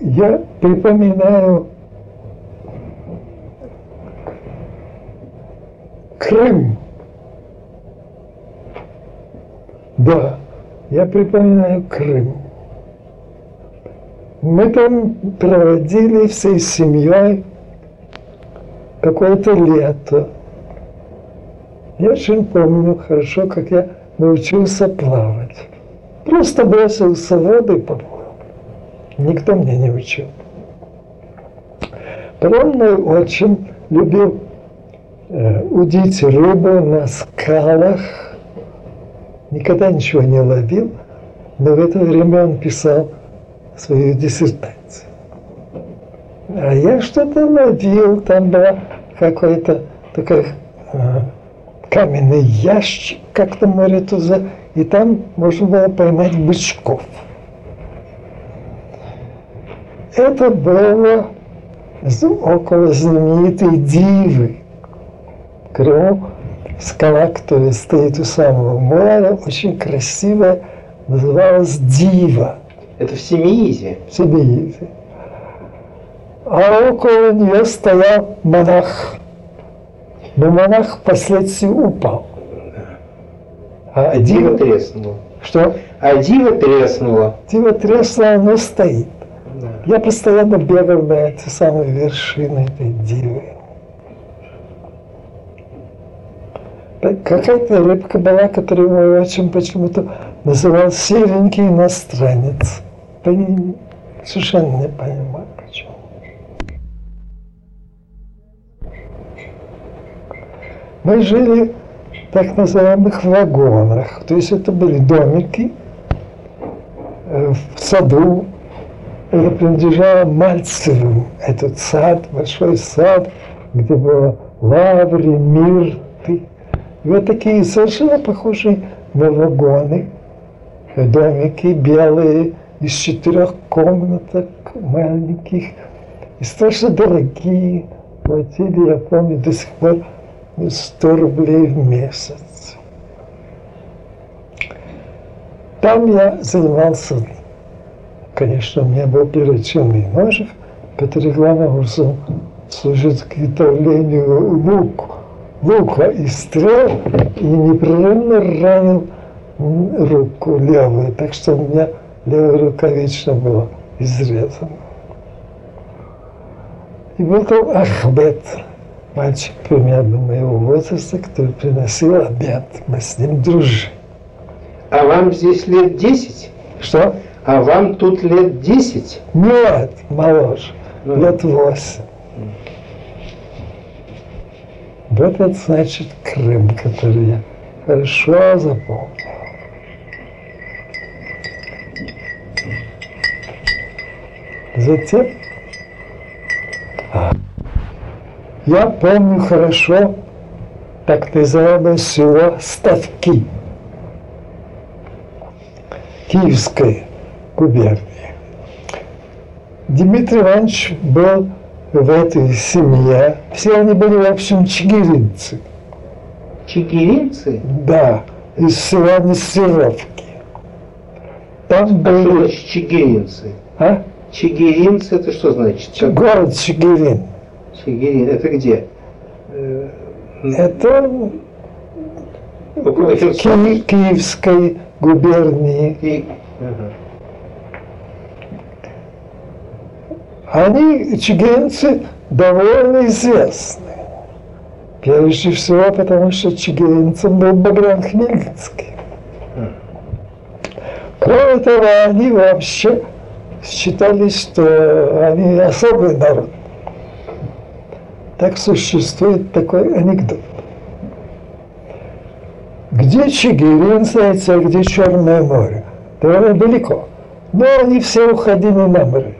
Я припоминаю Крым. Да, я припоминаю Крым. Мы там проводили всей семьей какое-то лето. Я очень помню хорошо, как я научился плавать. Просто бросился в воду и поплыл. Никто мне не учил. Потом мой отчим любил э, удить рыбу на скалах. Никогда ничего не ловил, но в это время он писал свою диссертацию. А я что-то ловил, там была какой-то такой э, каменный ящик, как-то море туза, и там можно было поймать бычков. Это было около знаменитой Дивы. Крым, скала, которая стоит у самого моря, очень красивая, называлась Дива. Это в Семиизе? В Семиизе. А около нее стоял монах. Но монах впоследствии упал. А дива треснула. Что? А дива треснула. Дива треснула, оно стоит. Да. Я постоянно бегал на эти самые вершины этой дивы. Какая-то рыбка была, которую мой отчим почему-то называл серенький иностранец. Совершенно не понимаю, почему. Мы жили так называемых вагонах. То есть это были домики э, в саду. Это принадлежало Мальцевым, этот сад, большой сад, где было лаври, мирты. Вот такие совершенно похожие на вагоны, домики белые, из четырех комнаток маленьких, и страшно дорогие. Платили, я помню, до сих пор 100 рублей в месяц. Там я занимался, конечно, у меня был перочинный ножик, который главным образом служит к изготовлению лука и стрел, и непрерывно ранил руку левую, так что у меня левая рука вечно была изрезана. И был там Ахмед, мальчик примерно моего возраста, который приносил обед. Мы с ним дружили. А вам здесь лет десять? Что? А вам тут лет десять? Нет, моложе. Ну, лет восемь. Вот это значит Крым, который я хорошо запомнил. Затем я помню хорошо так называемое село Ставки Киевской губернии. Дмитрий Иванович был в этой семье. Все они были, в общем, чигиринцы. Чигиринцы? Да, из села Нестеровки. Там а были... что чигиринцы? А? Чигиринцы это что значит? Город Чигирин. Чигирин, это где? Это Ки- Киевской губернии. И, ага. Они, чигиринцы, довольно известны. Прежде всего, потому что чигиринцем был Багран Хмельницкий. Кроме того, они вообще считали, что они особый народ. Так существует такой анекдот. Где Чигирин, знаете, а где Черное море? Довольно далеко. Но они все уходили на море.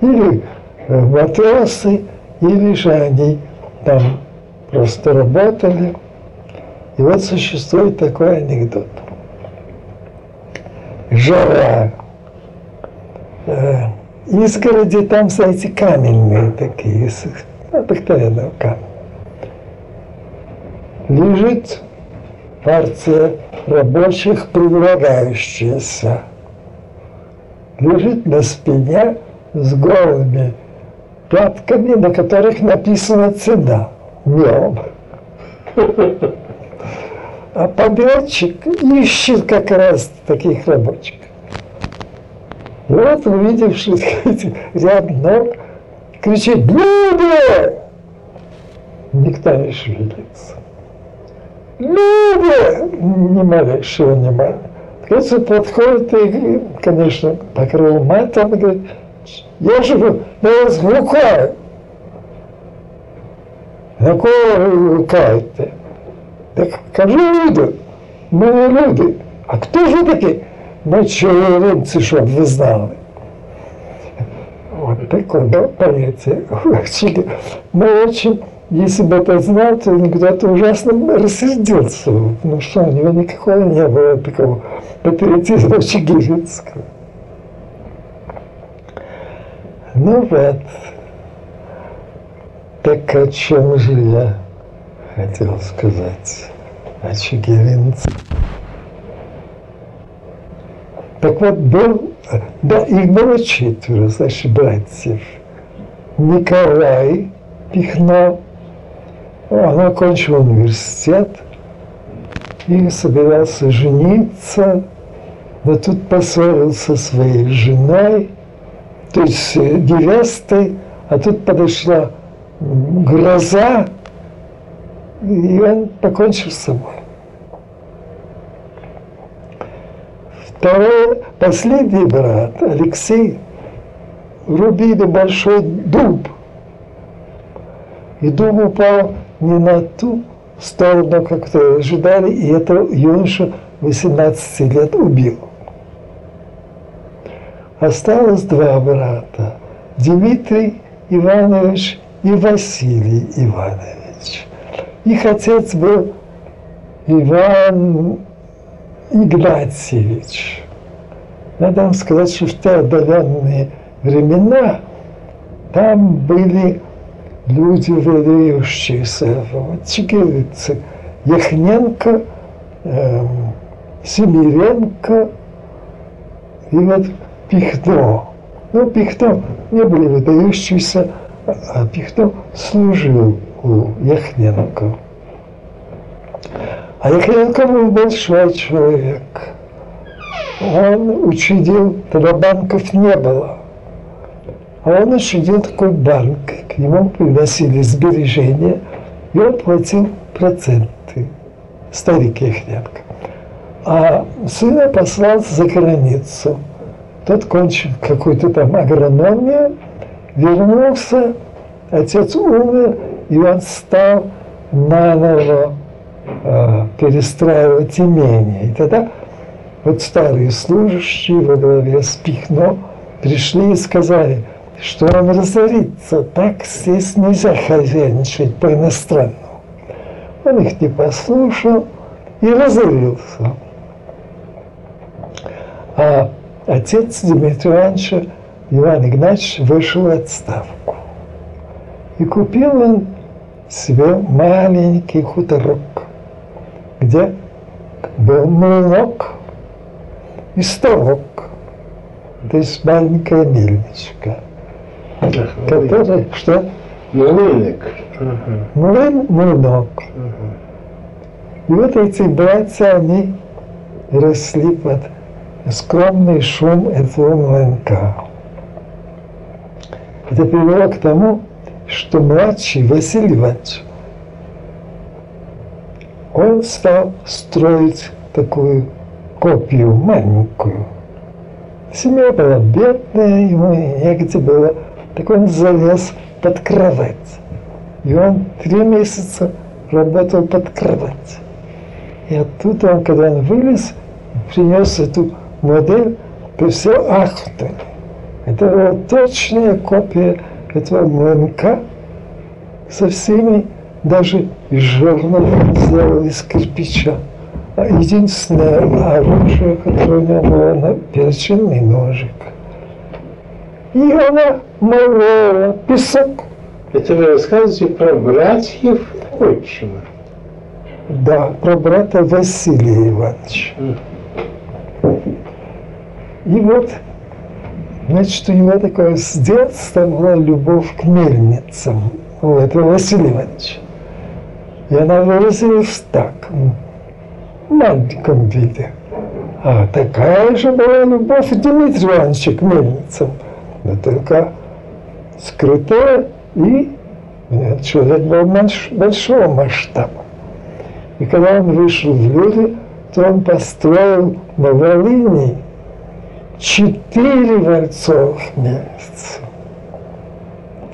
Или матросы, или же они там просто работали. И вот существует такой анекдот. Жара. Э, изгороди там, знаете, каменные такие, обыкновенного камня. Лежит партия рабочих, предлагающаяся. Лежит на спине с голыми пятками, на которых написана цена мелом. А подрядчик ищет как раз таких рабочих. И вот, увидевший ряд ног, кричит «Люди!» Никто не шевелится. «Люди!» Не малейшего внимания. Кажется, подходит и, конечно, покрыл матом, говорит, я же на вас гукаю. На кого вы гукаете? Так кажу люди, ми не люди. А кто же такие? Мы чоловінці, щоб вы знали. Вот такое да, понятие. Мы очень, если бы это знал, то кто-то ужасно рассердился. Ну что, у него никакого не было такого патриотизма чигиринского. Ну вот. Так о чем же я хотел сказать? О чигиринце. Так вот, был, да, их было четверо, значит, братьев. Николай Пихно, он окончил университет и собирался жениться, но тут поссорился со своей женой, то есть невестой, а тут подошла гроза, и он покончил с собой. Второй, последний брат, Алексей, рубили большой дуб. И дуб упал не на ту сторону, как ожидали, и это юноша 18 лет убил. Осталось два брата, Дмитрий Иванович и Василий Иванович. Их отец был Иван Игнатьевич. Надо вам сказать, что в те отдаленные времена там были люди, выдающиеся, вот, чигиринцы, Яхненко, эм, Семиренко и вот Пихто. Ну, Пихто не были выдающиеся, а Пихто служил у Яхненко. А Яхненко был большой человек. Он учредил, тогда банков не было. А он учредил такой банк, к нему приносили сбережения, и он платил проценты. Старик Яхненко. А сына послал за границу. Тот кончил какую-то там агрономию, вернулся, отец умер, и он стал наново э, перестраивать имение. И тогда вот старые служащие во главе с Пихно пришли и сказали, что он разорится, так здесь нельзя хозяйничать по-иностранному. Он их не послушал и разорился. А отец Дмитрия Ивановича, Иван Игнатьевич, вышел в отставку. И купил он себе маленький хуторок, где был млынок и ставок, то есть маленькая мельничка, которая, что? Млынок. Млын, млынок. И вот эти братья, они росли под скромный шум этого млынка. Это привело к тому, что младший Василий Иванович, он стал строить такую копию маленькую. Семья была бедная, ему негде было. Так он залез под кровать. И он три месяца работал под кровать. И оттуда он, когда он вылез, принес эту модель, то все ахнули. Это была точная копия этого МНК со всеми, даже из жернов сделал из кирпича. А единственное оружие, которое у него было, перочинный ножик. И она молола песок. Это вы рассказываете про братьев отчима? Да, про брата Василия Ивановича. И вот, значит, у него такое с детства была любовь к мельницам у этого Василия Ивановича. И она выразилась так, в маленьком виде. А такая же была любовь Дмитрия Ивановича к мельницам, но только скрытая и человек был большого масштаба. И когда он вышел в люди, то он построил на Волыни четыре вальцовых мельницы.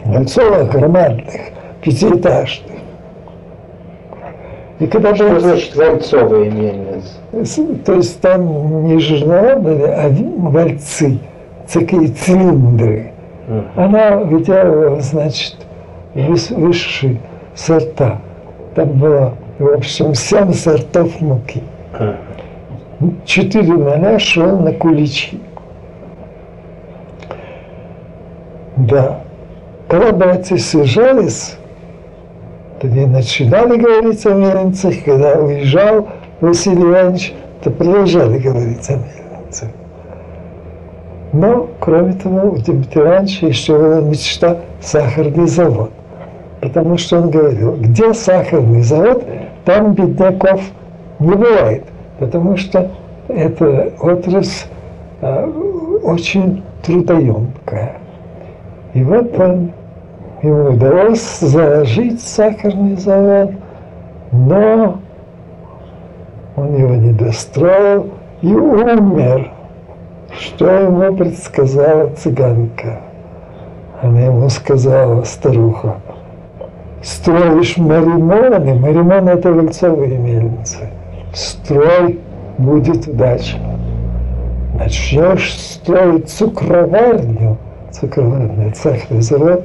Вальцовых громадных, пятиэтажных. И когда Что значит вальцовые мельницы? То есть там не жернова были, а вальцы, такие цилиндры. Uh-huh. Она выделывала, значит, высшие сорта. Там было в общем, семь сортов муки. Четыре ноля шел на куличи. Да. Когда братья съезжались, то не начинали говорить о мельницах, когда уезжал Василий Иванович, то продолжали говорить о мельницах. Но, кроме того, у Дмитрия Ивановича еще была мечта сахарный завод. Потому что он говорил, где сахарный завод, там бедняков не бывает, потому что эта отрасль а, очень трудоемкая. И вот он, ему удалось заложить сахарный завод, но он его не достроил и умер. Что ему предсказала цыганка? Она ему сказала, старуха, строишь маримоны, маримоны это вальцовые мельницы, строй, будет удача. Начнешь строить цукроварню, цукроварный цехный завод,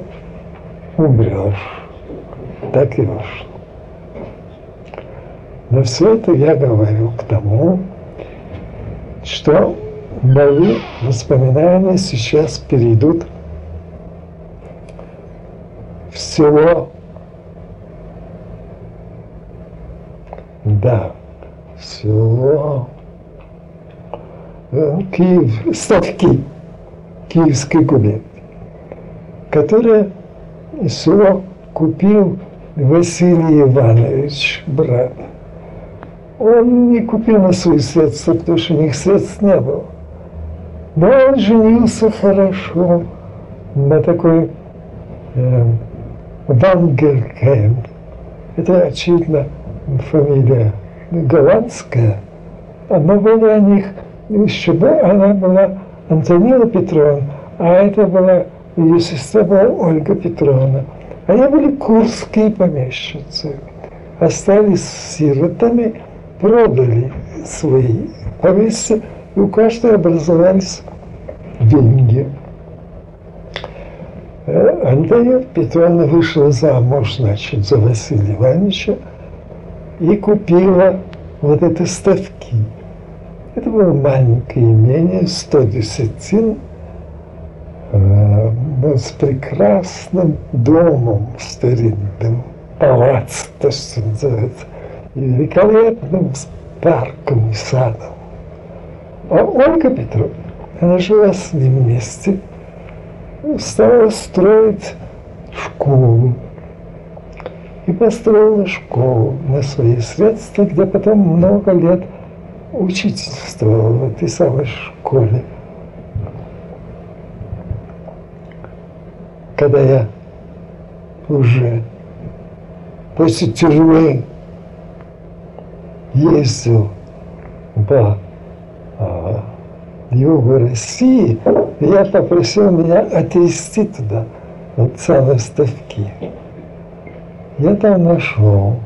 умрешь. Так и вышло. Но все это я говорю к тому, что мои воспоминания сейчас перейдут всего Да, село э, Киев, Ставки, Киевской губернии, которое село купил Василий Иванович, брат. Он не купил на свои средства, потому что у них средств не было. Но он женился хорошо на такой э. Это, очевидно, фамилия голландская, но была у них еще она была Антонина Петровна, а это была ее сестра была Ольга Петровна. Они были курские помещицы. Остались сиротами, продали свои поместья, и у каждого образовались деньги. Э, Антонина Петровна вышла замуж, значит, за Василия Ивановича, и купила вот эти ставки. Это было маленькое имение, 100 десятин, э, с прекрасным домом старинным, палац, то, что называется, и великолепным парком и садом. А Ольга Петровна, она жила с ним вместе, стала строить школу и построила школу на свои средства, где потом много лет учительствовала в этой самой школе. когда я уже после тюрьмы ездил по а, югу России, я попросил меня отвезти туда, на целые ставки. Я там нашел.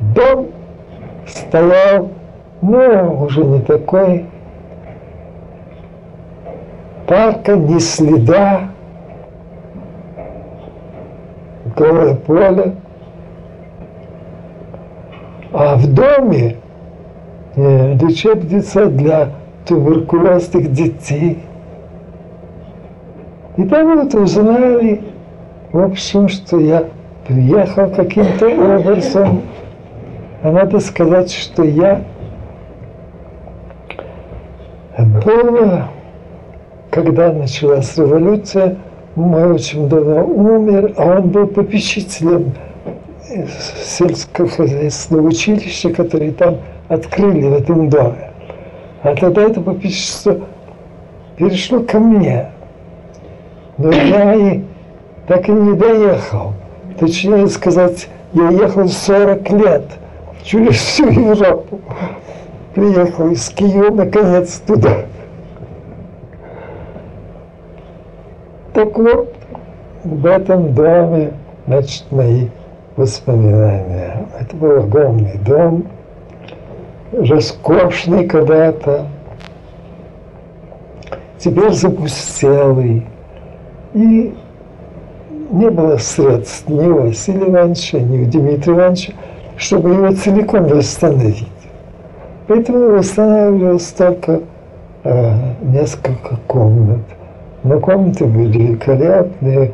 Дом стоял, ну, уже не такой. Парка, ни следа. Голое поле. А в доме э, лечебница для туберкулезных детей. И там вот узнали, в общем, что я приехал каким-то образом. А надо сказать, что я был, когда началась революция, мой очень давно умер, а он был попечителем сельскохозяйственного училища, которое там открыли в этом доме. А тогда это попечительство перешло ко мне. Но я и так и не доехал. Точнее сказать, я ехал 40 лет через всю Европу. Приехал из Киева, наконец, туда. Так вот, в этом доме, значит, мои воспоминания. Это был огромный дом, роскошный когда-то, теперь запустелый. И не было средств ни у Василия Ивановича, ни у Дмитрия Ивановича, чтобы его целиком восстановить. Поэтому восстанавливалось только э, несколько комнат. Но комнаты были великолепные,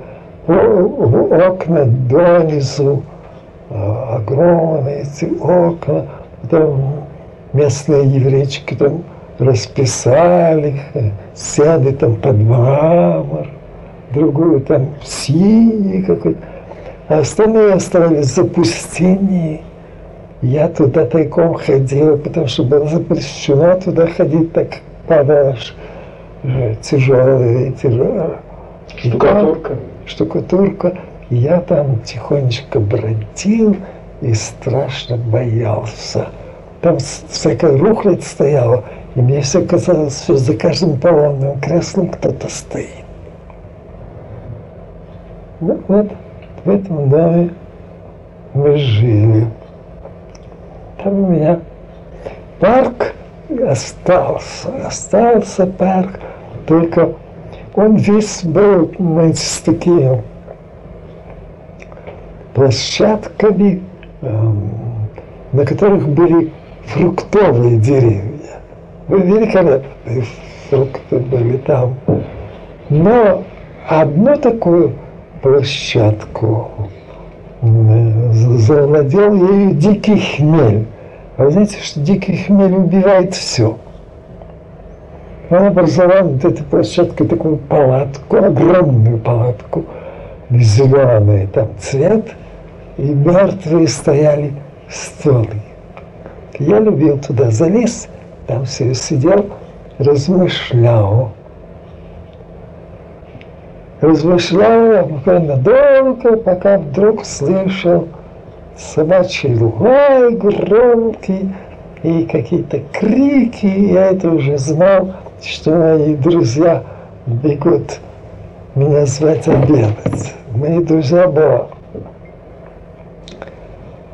окна донизу, э, огромные эти окна, потом местные еврейчики там расписали, сяды там под мрамор, другую там синий какой-то. А остальные оставались в запустении. Я туда тайком ходил, потому что было запрещено туда ходить, так падаешь тяжелые, тяжелые. Штукатурка. Штукатурка. И я там тихонечко бродил и страшно боялся. Там всякая рухлядь стояла, и мне все казалось, что за каждым поломным креслом кто-то стоит. Ну вот, в этом доме мы жили. Там у меня парк остался, остался парк, только он весь был, знаете, с такими площадками, эм, на которых были фруктовые деревья. Великолепные фрукты были там. Но одну такую площадку завладел ею дикий хмель. А вы знаете, что дикий хмель убивает все. Он образовал вот этой площадкой такую палатку, огромную палатку, зеленый там цвет, и мертвые стояли столы. Я любил туда залез, там все сидел, размышлял. Размышлял буквально долго, пока вдруг слышал собачий лай громкий и какие-то крики. Я это уже знал, что мои друзья бегут меня звать обедать. Мои друзья были.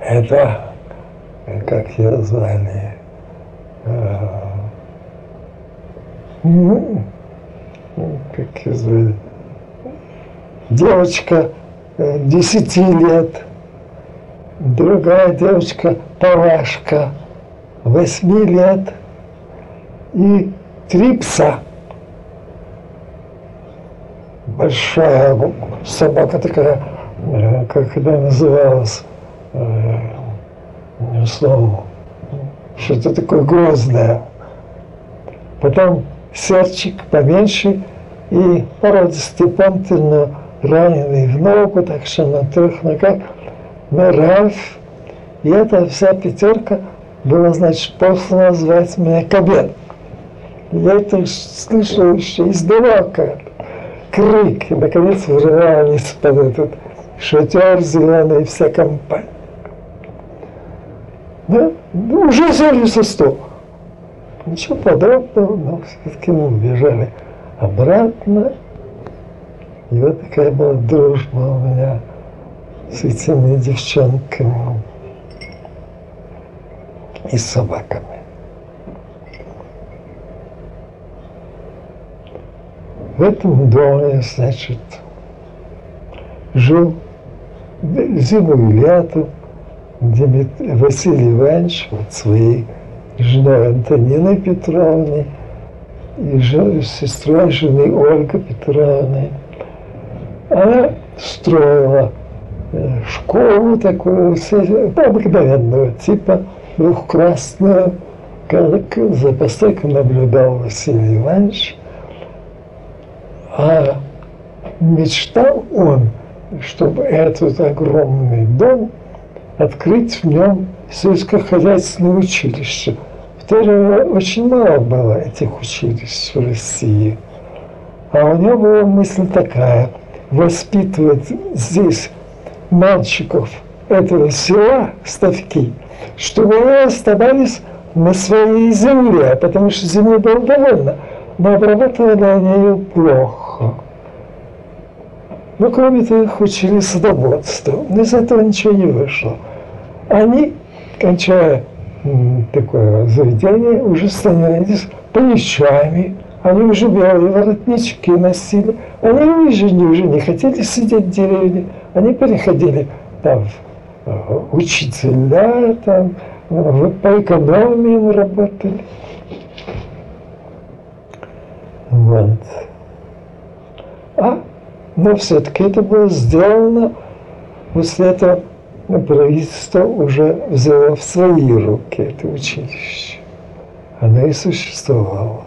Это как ее звали, ну, как ее звали, девочка десяти лет, другая девочка Палашка, восьми лет, и три пса. Большая собака такая, как она называлась, слово, что-то такое грозное. Потом серчик поменьше и породистый понтельно раненый в ногу, так что на трех ногах. Но Ральф, и эта вся пятерка была, значит, послана звать меня к обеду. Я это слышал еще издалека. крик, и, наконец, врывались под этот шатер зеленый, вся компания. Да? Ну, уже взяли со стола. Ничего подобного, но все-таки мы убежали обратно. И вот такая была дружба у меня с этими девчонками и собаками. В этом доме, значит, жил зиму и лето Василий Иванович вот своей женой Антониной Петровной и жен, сестрой жены Ольга Петровны. Она строила школу такую обыкновенного типа, двухклассную, как за постройкой наблюдал Василий Иванович. А мечтал он, чтобы этот огромный дом открыть в нем сельскохозяйственное училище. Второе, очень мало было этих училищ в России. А у него была мысль такая, воспитывать здесь мальчиков этого села, ставки, чтобы они оставались на своей земле, потому что земли было довольно, но обрабатывали они ее плохо. Но кроме того, их учили садоводству. Но из этого ничего не вышло. Они, кончая такое заведение, уже становились паничами, они уже белые воротнички носили. Они уже не, уже не хотели сидеть в деревне. Они переходили там в э, учителя, там, по экономии работали. Вот. А, но все-таки это было сделано после этого правительство уже взяло в свои руки это училище. Оно и существовало,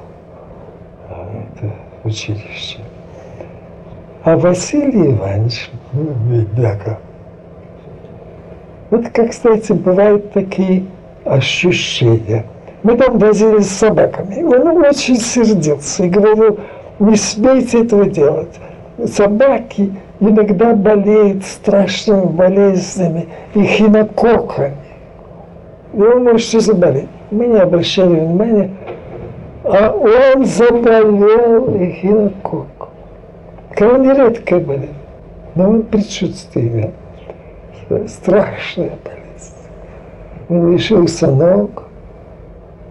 училище. А Василий Иванович, бедняга, вот, как, кстати, бывают такие ощущения. Мы там возились с собаками. Он очень сердился и говорил, не смейте этого делать. Собаки иногда болеют страшными болезнями и хинококками. И он может заболеть. Мы не обращали внимания, а он заболел и хинококком. Крайне редкая болезнь, но он предчувствие имел. Страшная болезнь. Он лишился ног,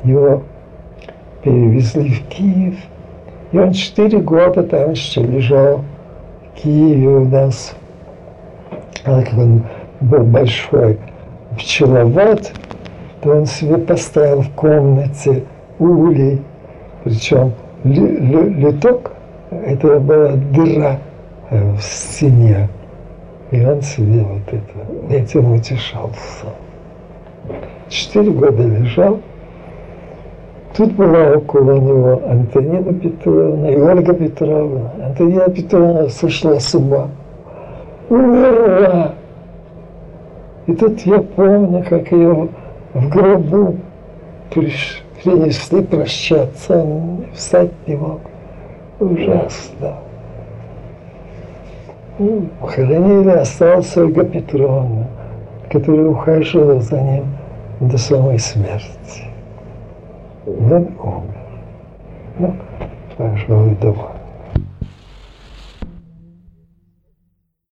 его перевезли в Киев, и он четыре года там еще лежал Киеве у нас, как он был большой пчеловод, то он себе поставил в комнате улей, причем люток, это была дыра э, в стене, и он себе вот это, этим утешался. Четыре года лежал, Тут была около него Антонина Петровна и Ольга Петровна. Антонина Петровна сошла с ума. Умерла! И тут я помню, как ее в гробу принесли прощаться, встать не мог. Ужасно. Ну, хоронили, осталась Ольга Петровна, которая ухаживала за ним до самой смерти. Он умер. Ну, пожалуй, дома.